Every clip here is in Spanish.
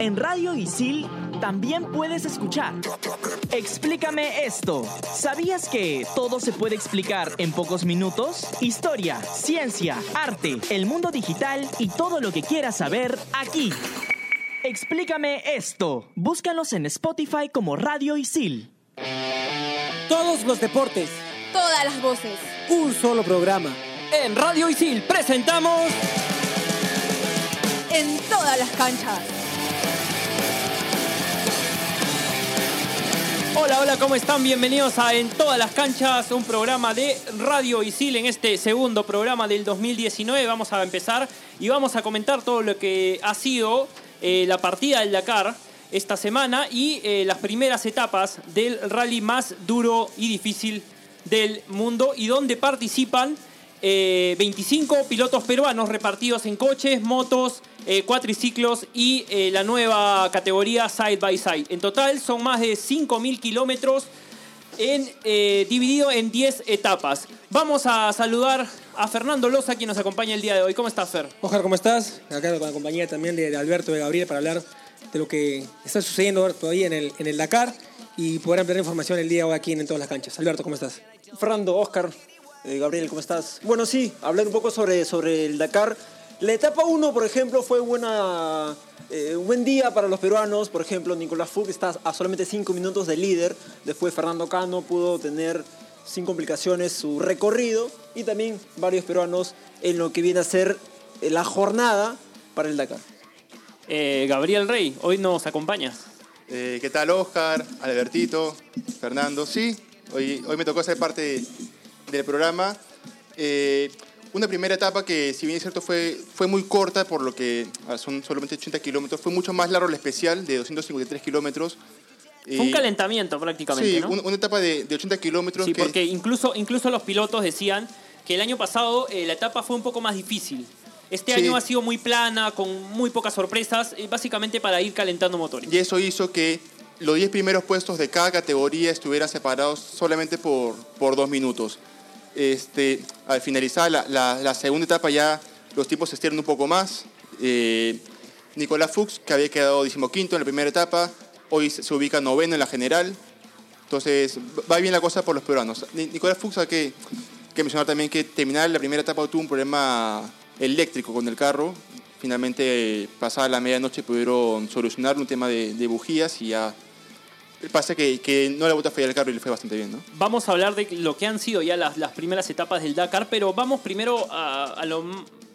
En Radio Isil también puedes escuchar. Explícame esto. ¿Sabías que todo se puede explicar en pocos minutos? Historia, ciencia, arte, el mundo digital y todo lo que quieras saber aquí. Explícame esto. Búscanos en Spotify como Radio Isil. Todos los deportes. Todas las voces. Un solo programa. En Radio Isil presentamos. En todas las canchas. Hola, hola, ¿cómo están? Bienvenidos a En todas las canchas, un programa de Radio Isil en este segundo programa del 2019. Vamos a empezar y vamos a comentar todo lo que ha sido eh, la partida del Dakar esta semana y eh, las primeras etapas del rally más duro y difícil del mundo y donde participan eh, 25 pilotos peruanos repartidos en coches, motos, eh, cuatriciclos y eh, la nueva categoría Side by Side. En total son más de 5.000 kilómetros en, eh, dividido en 10 etapas. Vamos a saludar a Fernando Loza, quien nos acompaña el día de hoy. ¿Cómo estás, Fer? Ojar, ¿cómo estás? Acá con la compañía también de, de Alberto y de Gabriel para hablar de lo que está sucediendo todavía en el, en el Dakar y poder ampliar información el día de hoy aquí en, en todas las canchas. Alberto, ¿cómo estás? Fernando, Oscar, eh, Gabriel, ¿cómo estás? Bueno, sí, hablar un poco sobre, sobre el Dakar. La etapa 1, por ejemplo, fue buena, eh, un buen día para los peruanos. Por ejemplo, Nicolás Fug está a solamente 5 minutos de líder. Después Fernando Cano pudo tener sin complicaciones su recorrido. Y también varios peruanos en lo que viene a ser eh, la jornada para el Dakar. Eh, Gabriel Rey, hoy nos acompañas. Eh, ¿Qué tal, Oscar, Albertito, Fernando? Sí, hoy, hoy me tocó ser parte del programa. Eh, una primera etapa que, si bien es cierto, fue, fue muy corta, por lo que ah, son solamente 80 kilómetros, fue mucho más largo el especial, de 253 kilómetros. Fue un Eh, calentamiento prácticamente, Sí, ¿no? un- una etapa de, de 80 kilómetros. Sí, que- porque incluso, incluso los pilotos decían que el año pasado eh, la etapa fue un poco más difícil. Este Sí. año ha sido muy plana, con muy pocas sorpresas, eh, básicamente para ir calentando motores. Y eso hizo que los 10 primeros puestos de cada categoría estuvieran separados solamente por, por dos minutos. Este, al finalizar la, la- la segunda etapa ya los tiempos se estiraron un poco más. Eh, Nicolás Fuchs, que había quedado decimoquinto en la primera etapa, hoy se ubica noveno en la general. Entonces va bien la cosa por los peruanos. Ni- Nicolás Fuchs hay que, que mencionar también que terminar la primera etapa tuvo un problema eléctrico con el carro. Finalmente, pasada la medianoche, pudieron solucionar un tema de, de bujías y ya. Pasa que, que no le botó a fallar el carro y le fue bastante bien, ¿no? Vamos a hablar de lo que han sido ya las, las primeras etapas del Dakar, pero vamos primero a, a lo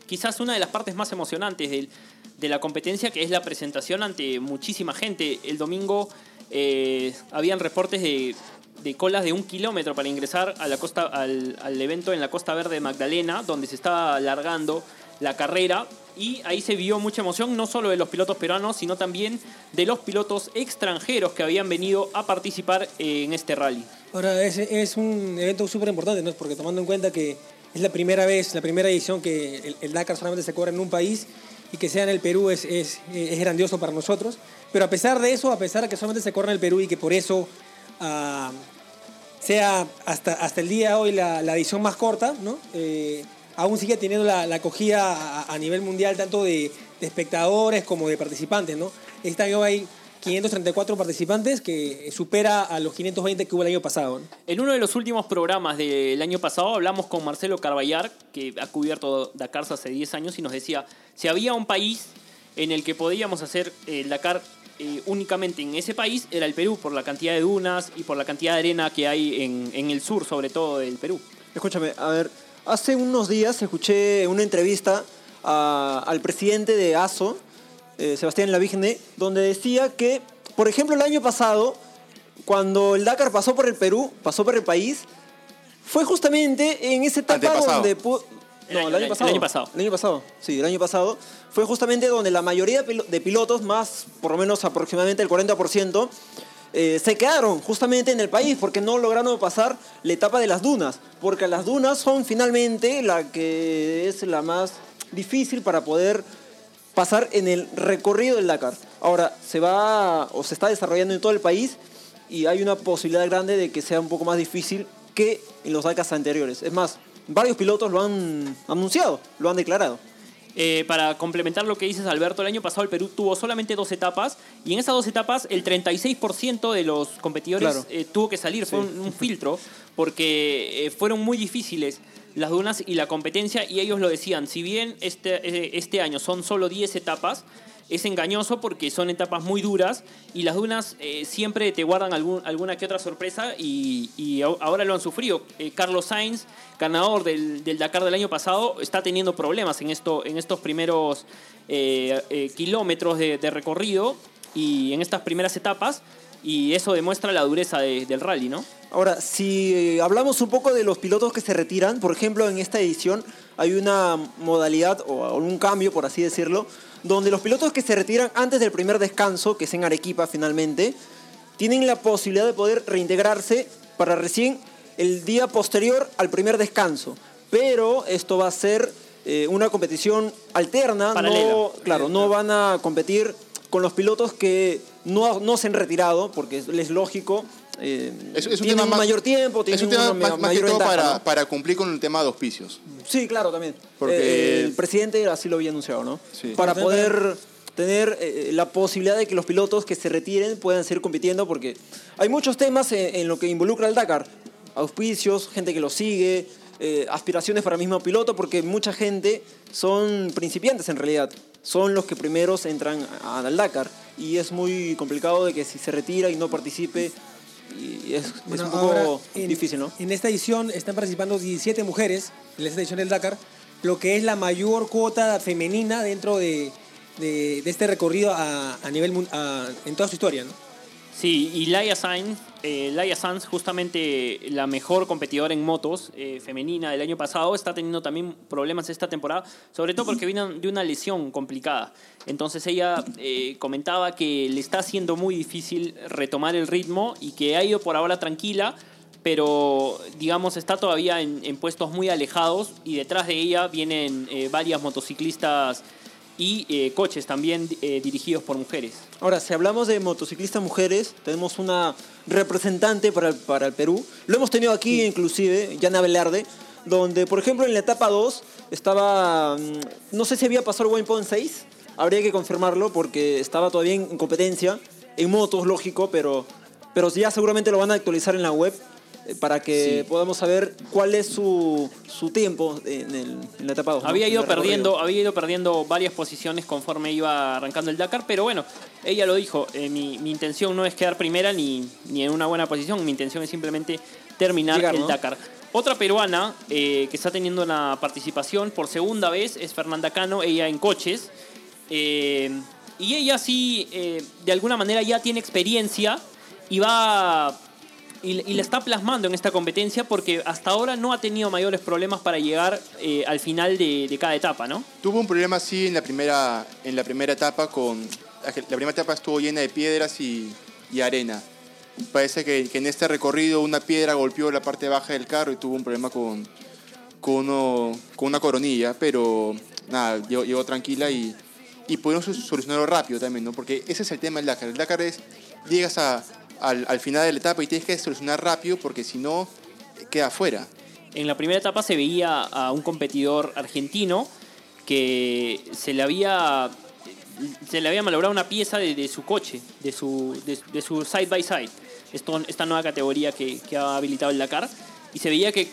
quizás una de las partes más emocionantes del- de la competencia, que es la presentación ante muchísima gente. El domingo eh, habían reportes de, de colas de un kilómetro para ingresar a la costa, al, al evento en la Costa Verde de Magdalena, donde se estaba alargando la carrera. Y ahí se vio mucha emoción, no solo de los pilotos peruanos, sino también de los pilotos extranjeros que habían venido a participar en este rally. Ahora, es, es un evento súper importante, ¿no? Porque tomando en cuenta que es la primera vez, la primera edición que el, el Dakar solamente se corre en un país y que sea en el Perú es, es, es grandioso para nosotros. Pero a pesar de eso, a pesar de que solamente se corre en el Perú y que por eso ah, sea hasta, hasta el día de hoy la, la edición más corta, ¿no? Eh, aún sigue teniendo la, la acogida a, a nivel mundial tanto de, de espectadores como de participantes, ¿no? Este año hay 534 participantes que supera a los 520 que hubo el año pasado. ¿no? En uno de los últimos programas del año pasado hablamos con Marcelo Carballar, que ha cubierto Dakar hace 10 años, y nos decía, si había un país en el que podíamos hacer el Dakar eh, únicamente en ese país, era el Perú, por la cantidad de dunas y por la cantidad de arena que hay en, en el sur, sobre todo del Perú. Escúchame, a ver, hace unos días escuché una entrevista a- al presidente de ASO, eh, Sebastián Lavigne, donde decía que, por ejemplo, el año pasado, cuando el Dakar pasó por el Perú, pasó por el país, fue justamente en esa etapa donde... El no, año- el año el pasado. año pasado. El año pasado, sí, el año pasado. Fue justamente donde la mayoría de pilotos, más por lo menos aproximadamente el 40%, eh, se quedaron justamente en el país porque no lograron pasar la etapa de las dunas. Porque las dunas son finalmente la que es la más difícil para poder pasar en el recorrido del Dakar. Ahora, se va o se está desarrollando en todo el país y hay una posibilidad grande de que sea un poco más difícil que en los Dakars anteriores. Es más, varios pilotos lo han anunciado, lo han declarado. Eh, para complementar lo que dices, Alberto, el año pasado el Perú tuvo solamente dos etapas y en esas dos etapas el 36% de los competidores Claro. eh, tuvo que salir, fue un, un filtro, porque eh, fueron muy difíciles las dunas y la competencia y ellos lo decían, si bien este, eh, este año son solo 10 etapas, es engañoso porque son etapas muy duras y las dunas eh, siempre te guardan alguna que otra sorpresa y, ahora lo han sufrido. Eh, Carlos Sainz, ganador del, Dakar del año pasado, está teniendo problemas en, esto, en estos primeros eh, kilómetros de, recorrido y en estas primeras etapas y eso demuestra la dureza de- del rally, ¿no? Ahora, si hablamos un poco de los pilotos que se retiran, por ejemplo, en esta edición hay una modalidad o un cambio, por así decirlo, donde los pilotos que se retiran antes del primer descanso, que es en Arequipa finalmente, tienen la posibilidad de poder reintegrarse para recién el día posterior al primer descanso. Pero esto va a ser eh, una competición alterna, Paralela. no, claro, no van a competir con los pilotos que no, no se han retirado, porque es, es lógico. eh, Es, es un tienen tema más, mayor tiempo, es tienen un tema una más, ma- más que mayor todo ventaja, para, ¿no? para cumplir con el tema de auspicios. Sí, claro, también. Porque- Eh, el presidente así lo había anunciado, ¿no? Sí. Para poder tener eh, la posibilidad de que los pilotos que se retiren puedan seguir compitiendo, porque hay muchos temas en, en lo que involucra el Dakar. Auspicios, gente que lo sigue, eh, aspiraciones para el mismo piloto, porque mucha gente son principiantes en realidad. Son los que primeros entran al Dakar. Y es muy complicado de que si se retira y no participe, y es, es un poco en- difícil, ¿no? En esta edición están participando 17 mujeres, en esta edición del Dakar, lo que es la mayor cuota femenina dentro de, de- de este recorrido a, a nivel a- en toda su historia. ¿no? Sí, y Laia Sainz, eh, Laia Sanz, justamente la mejor competidora en motos eh, femenina del año pasado, está teniendo también problemas esta temporada, sobre todo porque vino de una lesión complicada. Entonces ella eh, comentaba que le está haciendo muy difícil retomar el ritmo y que ha ido por ahora tranquila, pero digamos está todavía en, en puestos muy alejados y detrás de ella vienen varias motociclistas y eh, coches también eh, dirigidos por mujeres. Ahora, si hablamos de motociclistas mujeres, tenemos una representante para el, para el Perú. Lo hemos tenido aquí inclusive, Yana Velarde, donde, por ejemplo, en la etapa 2 estaba, mm, no sé si había pasado el Waypoint 6, habría que confirmarlo porque estaba todavía en competencia, en motos, lógico, pero, pero ya seguramente lo van a actualizar en la web para que Sí. podamos saber cuál es su, su tiempo en, el- en la etapa 2. ¿no? Había ido perdiendo, había ido perdiendo varias posiciones conforme iba arrancando el Dakar, pero bueno, ella lo dijo, eh, mi, mi intención no es quedar primera ni, ni en una buena posición, mi intención es simplemente terminar Llegar, el ¿no? Dakar. Otra peruana eh, que está teniendo una participación por segunda vez es Fernanda Cano, ella en coches. eh, y ella sí, eh, de alguna manera ya tiene experiencia y va y, y la está plasmando en esta competencia porque hasta ahora no ha tenido mayores problemas para llegar eh, al final de, de cada etapa, ¿no? Tuvo un problema así en la primera, en la primera etapa con... La primera etapa estuvo llena de piedras y, arena. Parece que, que en este recorrido una piedra golpeó la parte baja del carro y tuvo un problema con, con, una coronilla, pero nada, llegó, tranquila y, y pudieron solucionarlo rápido también, ¿no? Porque ese es el tema del Dakar. El Dakar es, llegas a- al, al final de la etapa y tienes que solucionar rápido porque si no, queda fuera. En la primera etapa se veía a un competidor argentino que se le había se le había malogrado una pieza de, de su coche, de su, de, su side by side, Esto, esta nueva categoría que, que ha habilitado el Dakar, y se veía que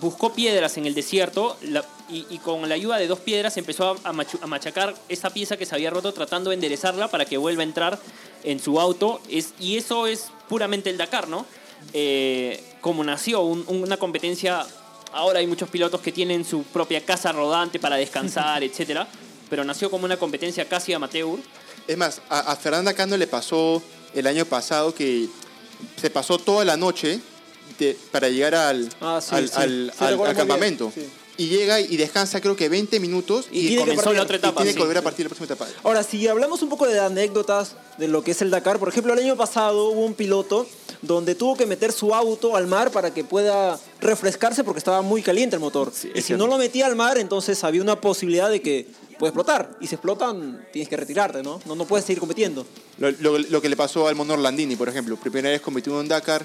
buscó piedras en el desierto la- y, y con la ayuda de dos piedras empezó a, a machu- a machacar esa pieza que se había roto tratando de enderezarla para que vuelva a entrar en su auto. Es, y eso es puramente el Dakar, ¿no? Eh, como nació un- una competencia, ahora hay muchos pilotos que tienen su propia casa rodante para descansar, etcétera, pero nació como una competencia casi amateur. Es más, a, a Fernanda Cano le pasó el año pasado que se pasó toda la noche de- para llegar al, Ah, sí, al, sí. al- Sí, al- recuerdo al muy campamento. Y llega y descansa creo que 20 minutos Y y, tiene que comenzó partir. la otra y etapa. tiene que volver a partir de la próxima etapa. Ahora, si hablamos un poco de anécdotas de lo que es el Dakar, por ejemplo, el año pasado hubo un piloto donde tuvo que meter su auto al mar para que pueda refrescarse porque estaba muy caliente el motor. y si no lo metía al mar, entonces había una posibilidad de que puede explotar. Y si explotan, tienes que retirarte, ¿no? No, no puedes seguir compitiendo. Lo, lo- lo que le pasó al Mono Orlandini, por ejemplo, primera vez compitió en Dakar.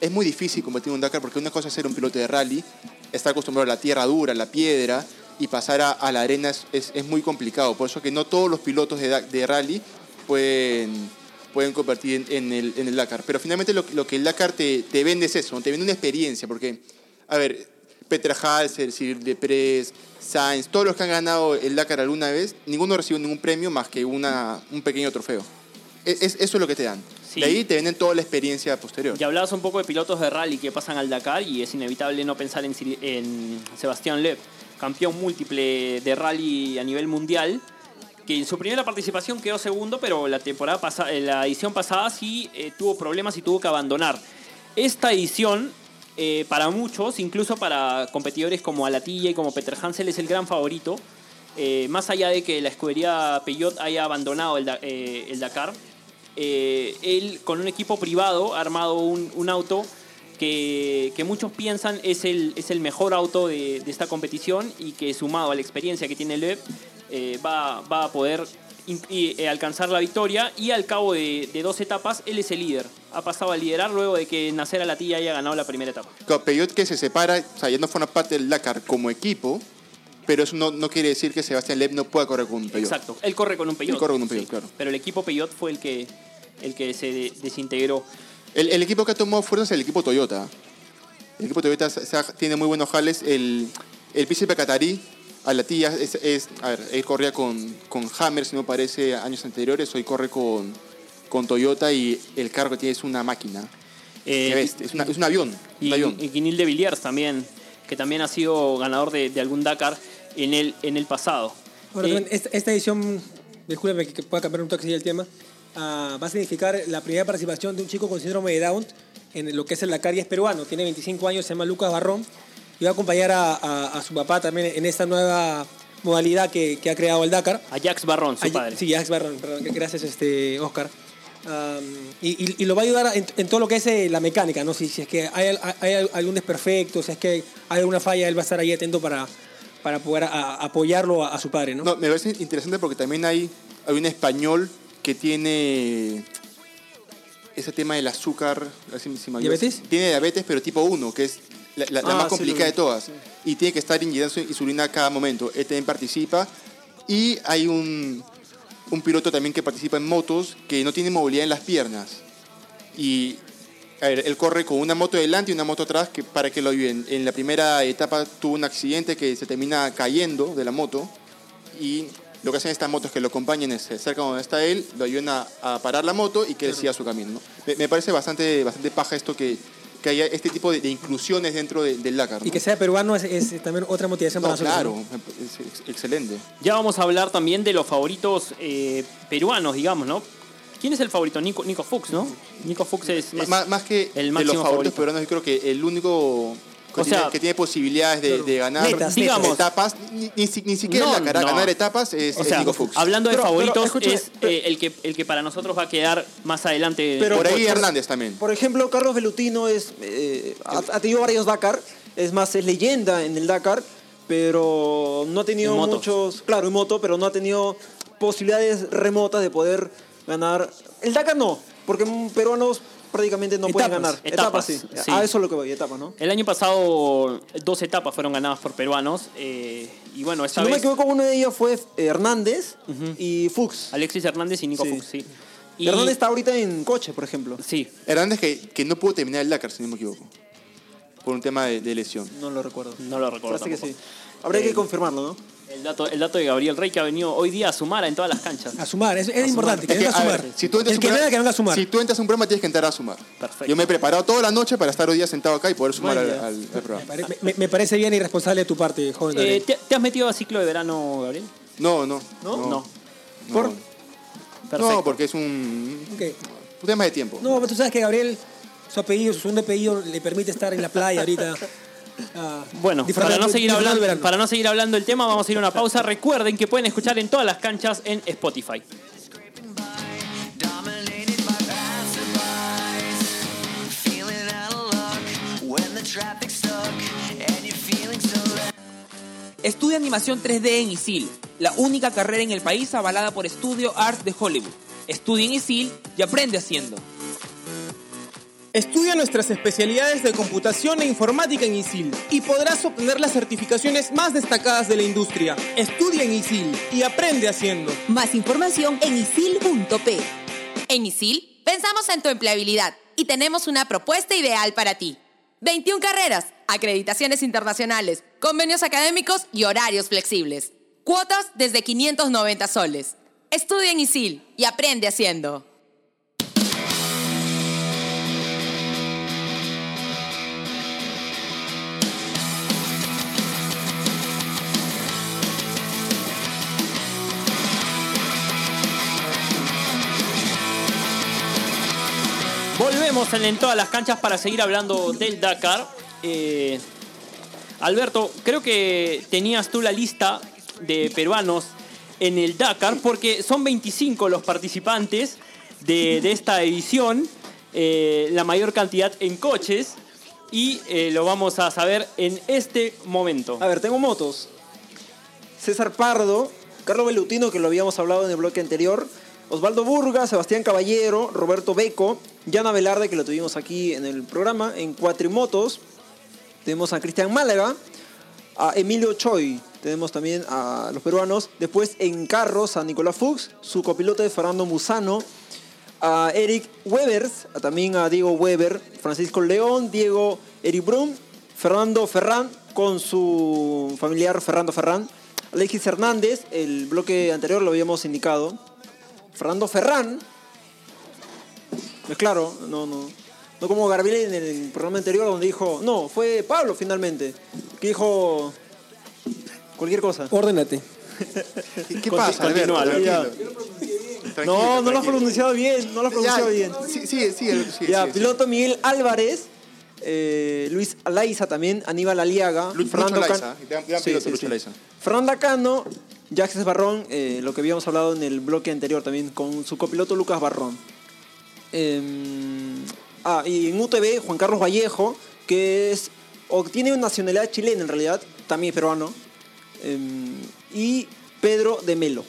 Es muy difícil competir en un Dakar porque una cosa es ser un piloto de rally, está acostumbrado a la tierra dura, a la piedra, y pasar a, a la arena es, es- es muy complicado. Por eso que no todos los pilotos de, de rally pueden, pueden convertir en, en el, en el Dakar. Pero finalmente lo, lo que el Dakar te, te vende es eso, te vende una experiencia. Porque, a ver, Petra Halser, Cyril Deprez, Sainz, todos los que han ganado el Dakar alguna vez, ninguno recibió ningún premio más que una, un pequeño trofeo. Es, es- eso es lo que te dan. Sí. De ahí te venden toda la experiencia posterior. Y hablabas un poco de pilotos de rally que pasan al Dakar y es inevitable no pensar en, en Sebastián Loeb, campeón múltiple de rally a nivel mundial, que en su primera participación quedó segundo, pero la temporada pasada, la edición pasada sí eh, tuvo problemas y tuvo que abandonar. Esta edición, eh, para muchos, incluso para competidores como Alatilla y como Peter Hansel, es el gran favorito. Eh, más allá de que la escudería Peugeot haya abandonado eh, el Dakar, eh, él con un equipo privado ha armado un, un auto que, que muchos piensan es el, es el mejor auto de, de esta competición y que sumado a la experiencia que tiene Loeb eh, va, va a poder in- eh, alcanzar la victoria y al cabo de, de dos etapas él es el líder. Ha pasado a liderar luego de que Nacer Alatilla haya ganado la primera etapa. Claro, Peugeot que se separa, o sea, ya no forma parte del Dakar como equipo, pero eso no, no quiere decir que Sebastián Loeb no pueda correr con un Peugeot. Exacto. Él corre con un Peugeot. Él corre con un Peugeot, claro. Pero el equipo Peugeot fue el que, el que se de- desintegró. El, el equipo que ha tomado fuerza es el equipo Toyota. El equipo Toyota se- se ha- tiene muy buenos jales. El, el príncipe catarí, a la tía, es, es- a ver, él corría con, con Hammer, si no parece, años anteriores. Hoy corre con, con Toyota y el carro que tiene es una máquina. Eh, bestia, es, una- es un avión. un Y, avión. y Quinil de Villiers también, que también ha sido ganador de, de algún Dakar en el, en el pasado. Ahora, Eh, esta, esta edición, discúlpeme que, que pueda cambiar un toque así el tema, ah, va a significar la primera participación de un chico con síndrome de Down en lo que es el Dakar y es peruano. Tiene 25 años, se llama Lucas Barrón y va a acompañar a, a- a su papá también en esta nueva modalidad que, que ha creado el Dakar. a Jax Barrón, su padre. Sí, Alex Barron, perdón, gracias este, Oscar. Am, y, y- y lo va a ayudar en, en todo lo que es eh, la mecánica, ¿no? Si, si es que hay, hay algún desperfecto, si es que hay alguna falla, él va a estar ahí atento para, para poder a- apoyarlo a, a su padre, ¿no? No, me parece interesante porque también hay, hay un español que tiene ese tema del azúcar. si- si. ¿Diabetes? Tiene diabetes, pero tipo 1, que es la, la- la Ah, más sí, complicada de todas. Y tiene que estar inyectando su insulina a cada momento. Él también participa. Y hay un, un piloto también que participa en motos que no tiene movilidad en las piernas. Y a ver, él corre con una moto delante y una moto atrás que, para que lo ayuden. En la primera etapa tuvo un accidente que se termina cayendo de la moto y lo que hacen estas motos que lo acompañan es se acercan donde está él, lo ayudan a, a parar la moto y que él siga su camino. ¿no? Me, me parece bastante, bastante paja esto que, que haya este tipo de, de inclusiones dentro de- del Dakar. Y que sea peruano es, es también otra motivación No, para nosotros. claro, es ex- excelente. Ya vamos a hablar también de los favoritos eh, peruanos, digamos, ¿no? ¿Quién es el favorito? Nico, Nico Fuchs, ¿no? Nico Fuchs es, es- Más, más que el de los máximo favoritos favorito. peruanos, yo creo que el único que, O tiene, sea, que tiene posibilidades de, de ganar digamos. etapas, ni, ni si- ni siquiera No, ganar etapas es, o es sea, Nico Fuchs. hablando de Pero- pero, favoritos, es pero- eh, el, que, el que para nosotros va a quedar más adelante. Pero- Por ahí por- Hernández también. Por ejemplo, Carlos Velutino es, eh, ha, ha tenido varios Dakar, es más, es leyenda en el Dakar, pero no ha tenido muchos, claro, en moto, pero no ha tenido posibilidades remotas de poder ganar. El Dakar no, porque peruanos prácticamente no pueden Etapas. ganar. Etapas, sí. sí. A eso es lo que voy, etapas, ¿no? El año pasado dos etapas fueron ganadas por peruanos eh, y bueno, Si esta no me equivoco, uno de ellos fue eh, Hernández y Fuchs. Alexis Hernández y Nico Sí. Fuchs, sí. Y- Hernández está ahorita en coche, por ejemplo. Sí, Hernández que, que no pudo terminar el Dakar, si no me equivoco. Por un tema de, de lesión. No lo recuerdo. no lo recuerdo Parece que sí. Habría Eh, que confirmarlo, ¿no? El dato, el dato de Gabriel Rey que ha venido hoy día a sumar en todas las canchas. A sumar, es, es importante, que Es que, venga a ver, sumar. si tú entras el a un que programa- venga, que venga a sumar. Si tú entras a un programa, tienes que entrar a sumar. Perfecto. Yo me he preparado toda la noche para estar hoy día sentado acá y poder sumar al, al- al Me programa. pare- me, me parece bien y responsable de tu parte, joven. Eh. ¿te, te has metido a ciclo de verano, Gabriel? No, no. ¿No? No. No. ¿Por? No, porque es un tema de tiempo. No, pero tú sabes que Gabriel, su apellido, su segundo apellido, le permite estar en la playa ahorita. ah, Bueno, para no, seguir hablando, para no seguir hablando del tema, vamos a ir a una pausa. Recuerden que pueden escuchar en todas las canchas en Spotify. Estudia animación 3D en ISIL, la única carrera en el país avalada por Studio Art de Hollywood. Estudia en ISIL y aprende haciendo. Estudia nuestras especialidades de computación e informática en ISIL y podrás obtener las certificaciones más destacadas de la industria. Estudia en ISIL y aprende haciendo. Más información en isil.p. En ISIL pensamos en tu empleabilidad y tenemos una propuesta ideal para ti. 21 carreras, acreditaciones internacionales, convenios académicos y horarios flexibles. Cuotas desde 590 soles. Estudia en ISIL y aprende haciendo. En, todas las canchas para seguir hablando del Dakar. Eh, Alberto, creo que tenías tú la lista de peruanos en el Dakar porque son 25 los participantes de, de esta edición, eh, la mayor cantidad en coches y eh, lo vamos a saber en este momento. A ver, tengo motos. César Pardo, Carlos Belutino, que lo habíamos hablado en el bloque anterior, Osvaldo Burga, Sebastián Caballero, Roberto Beco, Yana Velarde, que lo tuvimos aquí en el programa, en Cuatrimotos. Tenemos a Cristian Málaga, a Emilio Choi, tenemos también a los peruanos. Después en carros a Nicolás Fuchs, su copiloto Fernando Musano, a Eric Webers, también a Diego Weber, Francisco León, Diego Eric Brum, Fernando Ferrán con su familiar Fernando Ferrán, Alexis Hernández, el bloque anterior lo habíamos indicado, Fernando Ferrán, es claro, no, no, no como Garbiel en el programa anterior donde dijo, no, fue Pablo finalmente, que dijo cualquier cosa. Ordénate. ¿Qué, pasa, continúa, Alberto. Tranquilo. Tranquilo, No, no lo has pronunciado bien, no lo has pronunciado Ya, bien. Sí, sí, sí, Ya, sí, piloto Miguel Álvarez, eh, Luis Alaiza también, Aníbal Aliaga, Lu- Lucho Fernando Alaiza, Can- gran- gran Sí, piloto, sí, Lucho sí. Alaiza. Fernanda Cano, Jacques Barrón, eh, lo que habíamos hablado en el bloque anterior también, con su copiloto Lucas Barrón. Em, ah, y en UTV, Juan Carlos Vallejo, que es, o tiene una nacionalidad chilena en realidad, también peruano. Em, y Pedro de Melo,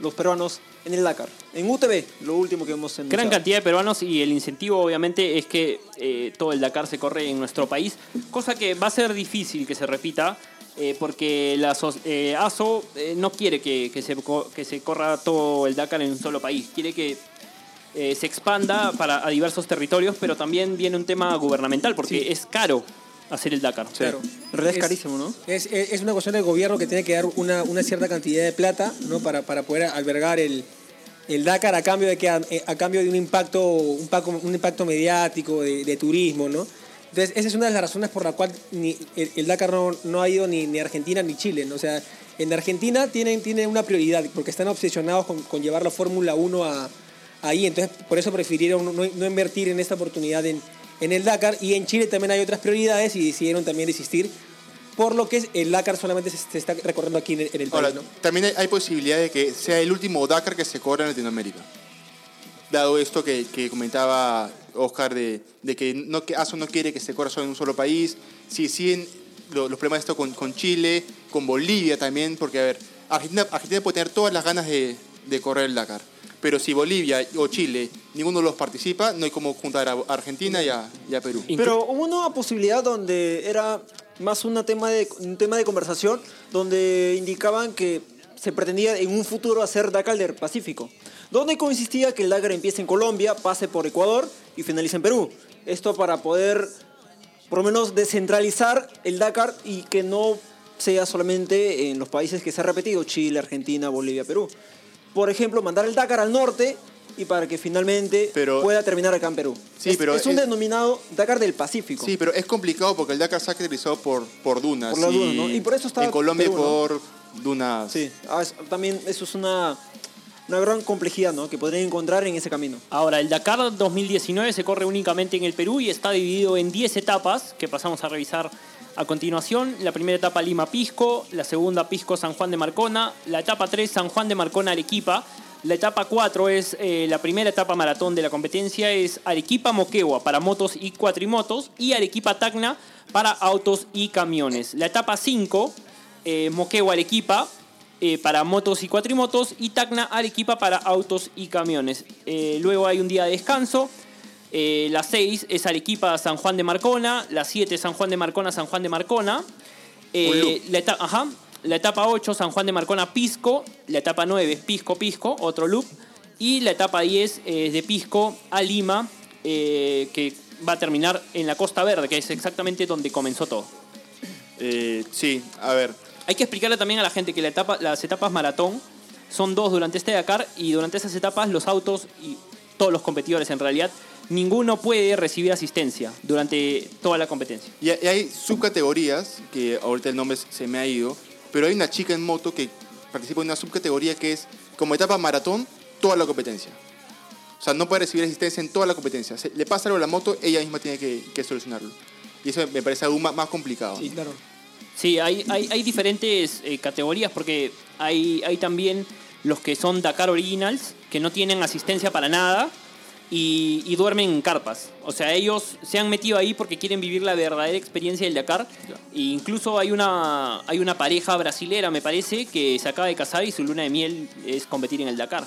los peruanos en el Dakar. En UTV, lo último que hemos Gran cantidad de peruanos y el incentivo obviamente es que eh, todo el Dakar se corre en nuestro país, cosa que va a ser difícil que se repita eh, porque la so- eh, ASO eh, no quiere que, que se, que se corra todo el Dakar en un solo país, quiere que eh, se expanda para a diversos territorios, pero también viene un tema gubernamental porque Sí. es caro hacer el Dakar. Claro. En realidad es carísimo, ¿no? Es, es- es una cuestión del gobierno que tiene que dar una, una cierta cantidad de plata ¿no? para, para poder albergar el, el Dakar a cambio de que a, a cambio de un impacto, un, paco- un impacto mediático, de, de turismo, ¿no? Entonces, esa es una de las razones por la cual ni, el, el Dakar no, no ha ido ni, ni Argentina ni Chile. ¿no? O sea, en Argentina tienen, tienen una prioridad porque están obsesionados con, con llevar la Fórmula 1 a, ahí. Entonces, por eso prefirieron no, no invertir en esta oportunidad en, en el Dakar. Y en Chile también hay otras prioridades y decidieron también desistir. Por lo que el Dakar solamente se, se está recorriendo aquí en, el- en el Ahora, país. ¿no? también hay, hay posibilidad de que sea el último Dakar que se corra en Latinoamérica. Dado esto que, que comentaba Oscar de, de que, no, que ASO no quiere que se corra solo en un solo país. Si siguen lo- los problemas de esto con, con Chile, con Bolivia también, porque a ver, Argentina, Argentina puede tener todas las ganas de, de correr el Dakar. Pero si Bolivia o Chile, ninguno de los participa, no hay como juntar a Argentina y a, y a Perú. Pero hubo una posibilidad donde era más una tema de, un tema de conversación, donde indicaban que se pretendía en un futuro hacer Dakar del Pacífico, donde consistía que el Dakar empiece en Colombia, pase por Ecuador y finalice en Perú. Esto para poder, por lo menos, descentralizar el Dakar y que no sea solamente en los países que se ha repetido, Chile, Argentina, Bolivia, Perú. Por ejemplo, mandar el Dakar al norte y para que finalmente Pero- pueda terminar acá en Perú. Sí, es, pero es un es- denominado Dakar del Pacífico. Sí, pero es complicado porque el Dakar se ha caracterizado por, por dunas. Por las dunas, ¿no? Y por eso está En Colombia Perú, ¿no? por dunas. Sí, ah, es- también eso es una, una gran complejidad ¿no? que podrían encontrar en ese camino. Ahora, el Dakar 2019 se corre únicamente en el Perú y está dividido en 10 etapas que pasamos a revisar a continuación. La primera etapa Lima-Pisco, la segunda Pisco-San Juan de Marcona, la etapa 3 San Juan de Marcona-Arequipa, la etapa 4 es eh, la primera etapa maratón de la competencia, es Arequipa-Moquegua para motos y cuatrimotos y Arequipa-Tacna para autos y camiones. La etapa 5, eh, Moquegua-Arequipa, eh, para motos y cuatrimotos y Tacna Arequipa para autos y camiones. Eh, luego hay un día de descanso. Eh, la 6 es Arequipa San Juan de Marcona. La 7 San Juan de Marcona San Juan de Marcona. Eh, la, eta- ajá. la etapa 8 San Juan de Marcona Pisco. La etapa 9 es Pisco Pisco, otro loop. Y la etapa 10 es de Pisco a Lima, que va a terminar en la Costa Verde, que es exactamente donde comenzó todo. Sí, a ver. Hay que explicarle también a la gente que la etapa, las etapas maratón son dos durante este Dakar y durante esas etapas los autos y todos los competidores en realidad, ninguno puede recibir asistencia durante toda la competencia. Y hay- subcategorías, que ahorita el nombre se me ha ido, pero hay una chica en moto que participa en una subcategoría que es como etapa maratón, toda la competencia. O sea, no puede recibir asistencia en toda la competencia. Se- le pasa algo a la moto, ella misma tiene que, que solucionarlo. Y eso me parece aún más, más complicado. Sí, claro. Sí, hay, hay, hay diferentes eh, categorías porque hay, hay también los que son Dakar Originals, que no tienen asistencia para nada y, y duermen en carpas. O sea, ellos se han metido ahí porque quieren vivir la verdadera experiencia del Dakar. E incluso hay una, hay una pareja brasilera, me parece, que se acaba de casar y su luna de miel es competir en el Dakar.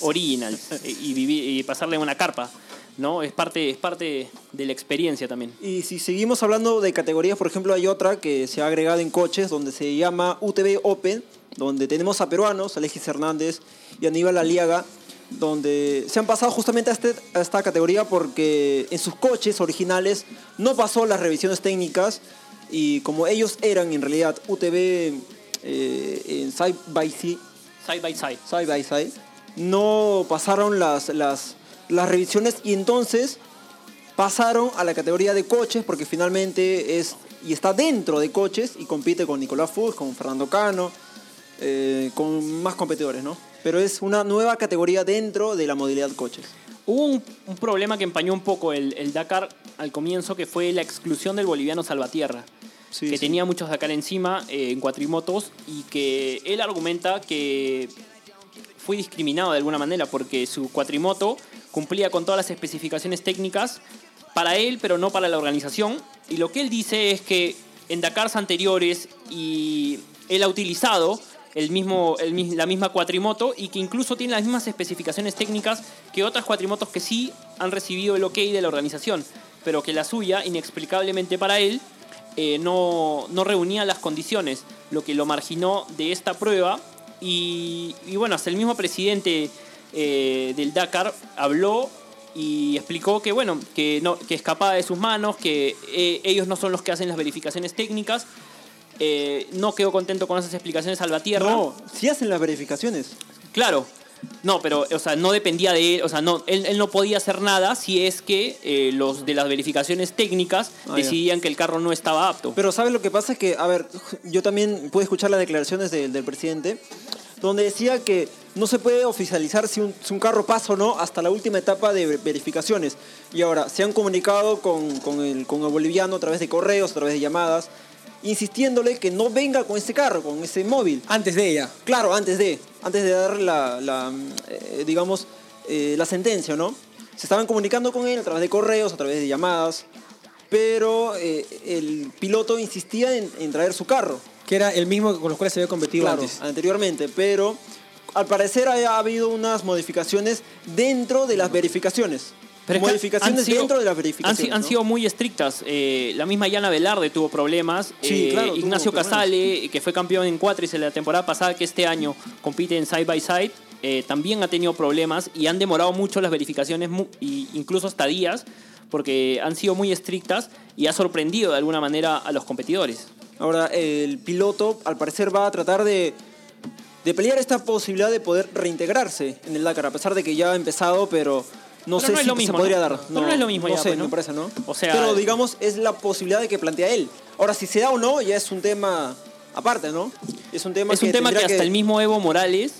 Originals. eh, y, vivir, y pasarle una carpa. ¿No? Es parte, es parte de la experiencia también. Y si seguimos hablando de categorías, por ejemplo, hay otra que se ha agregado en coches, donde se llama UTV Open, donde tenemos a peruanos, Alexis Hernández y Aníbal Aliaga, donde se han pasado justamente a, este- a esta categoría porque en sus coches originales no pasó las revisiones técnicas y como ellos eran en realidad UTV eh, en side by side, Side by side. side by side, no pasaron las, las, las revisiones y entonces pasaron a la categoría de coches porque finalmente es y está dentro de coches y compite con Nicolás Fuchs, con Fernando Cano, eh, con más competidores, ¿no? Pero es una nueva categoría dentro de la modalidad coches. Hubo un, un problema que empañó un poco el, el Dakar al comienzo, que fue la exclusión del boliviano Salvatierra, Sí, que sí. tenía muchos Dakar encima eh, en cuatrimotos y que él argumenta que fue discriminado de alguna manera porque su cuatrimoto cumplía con todas las especificaciones técnicas para él, pero no para la organización. Y lo que él dice es que en Dakars anteriores y él ha utilizado el mismo, la misma cuatrimoto y que incluso tiene las mismas especificaciones técnicas que otras cuatrimotos que sí han recibido el ok de la organización, pero que la suya, inexplicablemente para él, eh, no, no reunía las condiciones, lo que lo marginó de esta prueba. Y, y bueno, hasta el mismo presidente eh, del Dakar habló y explicó que bueno, que, no, que escapaba de sus manos, que eh, ellos no son los que hacen las verificaciones técnicas. Eh, no quedó contento con esas explicaciones Salvatierra. No, sí hacen las verificaciones. Claro. No, pero, o sea, no dependía de él, o sea, no, él, él no podía hacer nada si es que eh, los de las verificaciones técnicas Ah, ya. decidían que el carro no estaba apto. Pero ¿sabes lo que pasa? Es que, a ver, yo también pude escuchar las declaraciones de- del presidente, donde decía que no se puede oficializar si un, si un carro pasa o no hasta la última etapa de ver- verificaciones. Y ahora, se han comunicado con, con el, con el boliviano a través de correos, a través de llamadas, insistiéndole que no venga con ese carro, con ese móvil. Antes de ella. Claro, antes de, antes de dar la, la, eh, digamos, eh, la sentencia, ¿no? Se estaban comunicando con él a través de correos, a través de llamadas, pero eh, el piloto insistía en, en traer su carro. Que era el mismo con los cuales se había competido Claro, antes. anteriormente, pero al parecer ha, ha habido unas modificaciones dentro de las verificaciones. Pero modificaciones sido- dentro de Han, verificaciones. si- han ¿no? sido muy estrictas. Eh, la misma Yana Velarde tuvo problemas. Sí, Eh, claro, tuvo Ignacio problemas. Casale, que fue campeón en cuatris en la temporada pasada, que este año compite en Side by Side, eh, también ha tenido problemas y han demorado mucho las verificaciones, mu- y incluso hasta días, porque han sido muy estrictas y ha sorprendido de alguna manera a los competidores. Ahora, el piloto al parecer va a tratar de, de pelear esta posibilidad de poder reintegrarse en el Dakar, a pesar de que ya ha empezado, pero no Pero sé no es si lo mismo, se podría ¿no? dar. Pero no es lo mismo No ya, sé, pues, ¿no? me parece, ¿no? O sea, pero digamos, es la posibilidad de que plantea él. Ahora, si se da o no, ya es un tema aparte, ¿no? Es un tema es un tema que hasta el mismo Evo Morales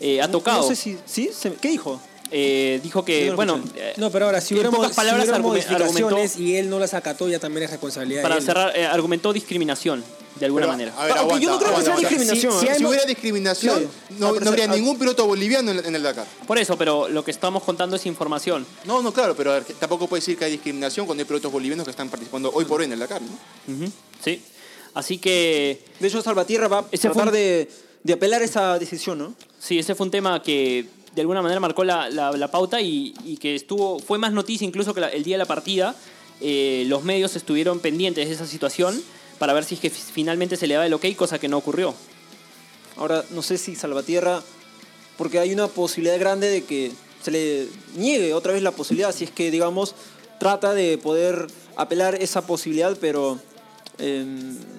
eh, ha tocado. No sé si... ¿Sí? ¿Qué dijo? Eh, dijo que, no bueno, escuché. eh, No, pero ahora, si si palabras modificaciones argumentó- y él no las acató, ya también es responsabilidad para de él. cerrar, eh, argumentó discriminación, de alguna Pero, manera. A ver, Aunque yo no creo que sea aguanta. discriminación, Si, si Si hubiera discriminación, Claro. no, parecer- no habría al- ningún piloto boliviano en, en el Dakar. Por eso, pero lo que estamos contando es información. No, no, claro, pero a ver, tampoco puede decir que hay discriminación cuando hay pilotos bolivianos que están participando hoy por hoy en el Dakar. ¿no? Sí. Así que, De hecho, Salvatierra va a fue tratar un- de, de apelar esa decisión, ¿no? sí, ese fue un tema que de alguna manera marcó la, la- la pauta y, y que estuvo fue más noticia incluso que la- el día de la partida. Eh, los medios estuvieron pendientes de esa situación para ver si es que fi- finalmente se le daba el ok, cosa que no ocurrió. Ahora, no sé si Salvatierra, porque hay una posibilidad grande de que se le niegue otra vez la posibilidad, si es que, digamos, trata de poder apelar esa posibilidad, pero eh,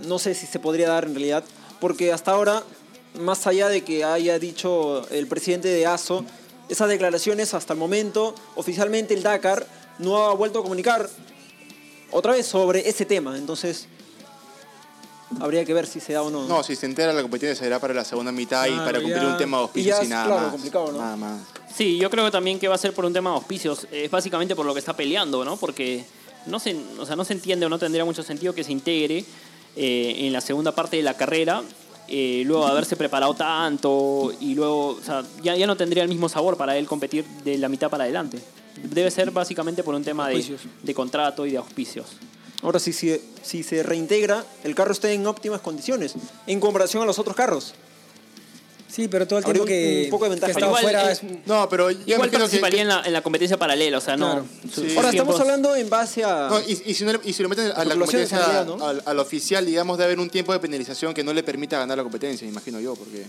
no sé si se podría dar en realidad, porque hasta ahora, más allá de que haya dicho el presidente de ASO, esas declaraciones hasta el momento, oficialmente el Dakar no ha vuelto a comunicar otra vez sobre ese tema, entonces habría que ver si se da o no. No, si se entera la competencia será para la segunda mitad y para cumplir ya- un tema de y auspicios ya y, es, nada claro, más. complicado, ¿no? Nada más. Sí, yo creo que también que va a ser por un tema de auspicios. Es básicamente por lo que está peleando, ¿no? Porque no se, o sea, no se entiende o no tendría mucho sentido que se integre eh, en la segunda parte de la carrera, eh, luego de haberse preparado tanto y luego, o sea, ya, ya no tendría el mismo sabor para él competir de la mitad para adelante. Debe ser básicamente por un tema de, Auspicios. de contrato y de auspicios. Ahora, si, si, si se reintegra, el carro está en óptimas condiciones en comparación a los otros carros. Sí, pero todo el tiempo un- que, un poco de ventaja. que Pero igual, fuera eh, es No, pero yo Igual imagino que- participaría que- en, la, en la competencia paralela, o sea, no. Claro. Sí. sus Ahora, estamos tiempos- hablando en base a... No, y, y si no le- y si lo meten a la competencia, en realidad, ¿no? al, al oficial, digamos, de haber un tiempo de penalización que no le permita ganar la competencia, imagino yo, porque...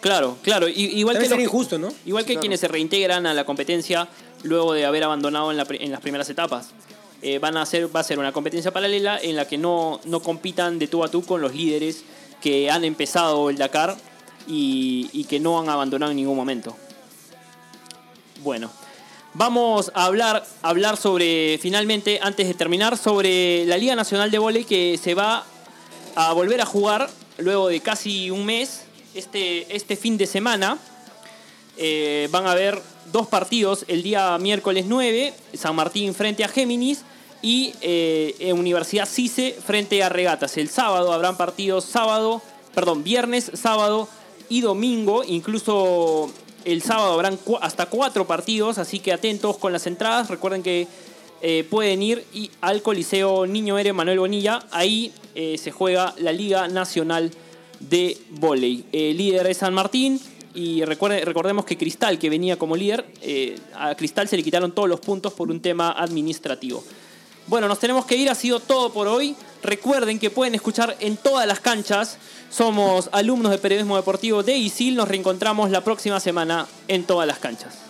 Claro, claro. I- Igual También que sería los- injusto, ¿no? Igual que claro. quienes se reintegran a la competencia luego de haber abandonado en, la pri- en las primeras etapas. Eh, van a hacer, va a ser una competencia paralela en la que no, no compitan de tú a tú con los líderes que han empezado el Dakar y, y que no han abandonado en ningún momento. Bueno, vamos a hablar, hablar sobre, finalmente, antes de terminar, sobre la Liga Nacional de Voley que se va a volver a jugar luego de casi un mes, este, este fin de semana. Eh, van a haber dos partidos el día miércoles 9, San Martín frente a Géminis y eh, Universidad CICE frente a Regatas. El sábado habrán partidos sábado, perdón, viernes, sábado y domingo. Incluso el sábado habrán hasta cuatro partidos, así que atentos con las entradas. Recuerden que eh, pueden ir y- al Coliseo Niño Ere Manuel Bonilla. Ahí se juega la Liga Nacional de Voley. Líder es San Martín. Y recuerde- recordemos que Cristal, que venía como líder, eh, a Cristal se le quitaron todos los puntos por un tema administrativo. Bueno, nos tenemos que ir, ha sido todo por hoy. Recuerden que pueden escuchar en todas las canchas. Somos alumnos de periodismo deportivo de ISIL. Nos reencontramos la próxima semana en todas las canchas.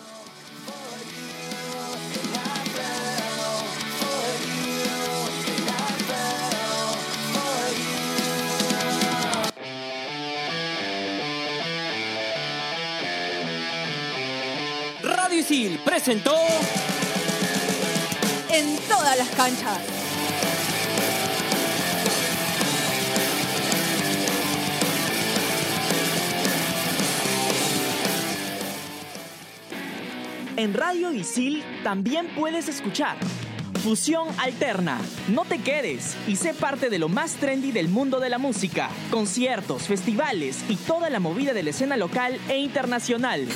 Presentó En todas las canchas. En Radio Isil también puedes escuchar Fusión Alterna. No te quedes y sé parte de lo más trendy del mundo de la música, conciertos, festivales y toda la movida de la escena local e internacional.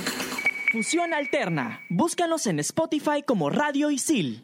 Fusión Alterna. Búscanos en Spotify como Radio Isil.